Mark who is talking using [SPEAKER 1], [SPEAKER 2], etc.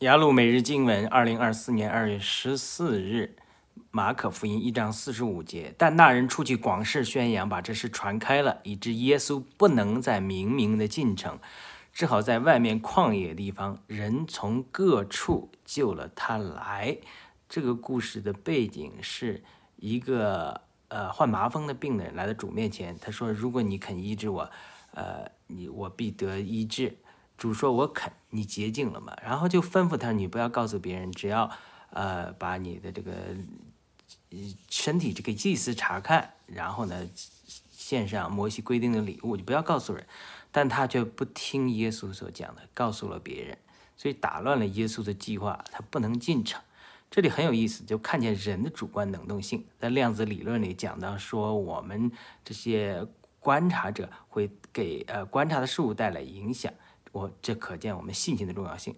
[SPEAKER 1] 雅鲁每日经文，二零二四年二月十四日，马可福音一章四十五节。但那人出去广示宣扬，把这事传开了，以致耶稣不能再明明的进城，只好在外面旷野地方，人从各处救了他来。这个故事的背景是一个呃患麻风的病人来到主面前，他说：“如果你肯医治我，呃，你我必得医治。”主说：“我肯，你洁净了嘛？”然后就吩咐他：“你不要告诉别人，只要，呃，把你的这个身体这个祭司查看，然后呢，献上摩西规定的礼物，就不要告诉人。”但他却不听耶稣所讲的，告诉了别人，所以打乱了耶稣的计划，他不能进城。这里很有意思，就看见人的主观能动性。在量子理论里讲到说，我们这些观察者会给呃观察的事物带来影响。我这可见我们信心的重要性。